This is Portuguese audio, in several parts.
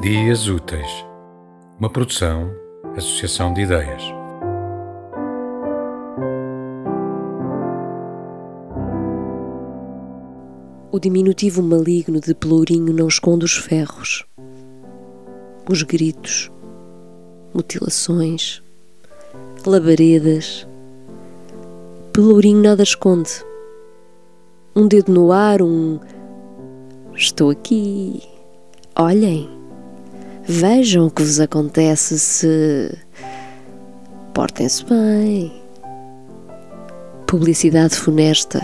Dias Úteis, uma produção, associação de ideias. O diminutivo maligno de Pelourinho não esconde os ferros, os gritos, mutilações, labaredas. Pelourinho nada esconde. Um dedo no ar, um. Estou aqui. Olhem. Vejam o que vos acontece se. Portem-se bem. Publicidade funesta,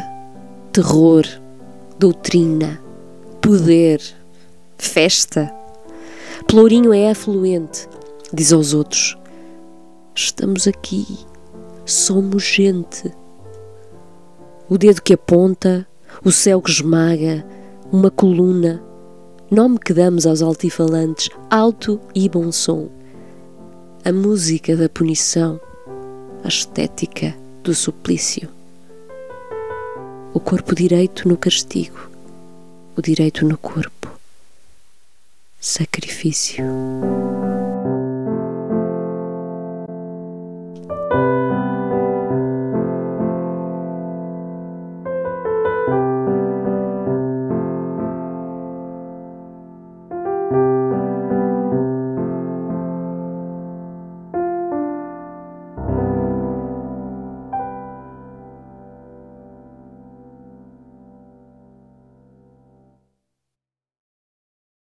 terror, doutrina, poder, festa. Pelourinho é afluente, diz aos outros: Estamos aqui, somos gente. O dedo que aponta, o céu que esmaga, uma coluna, nome que damos aos altifalantes, alto e bom som. A música da punição, a estética do suplício. O corpo direito no castigo, o direito no corpo. Sacrifício.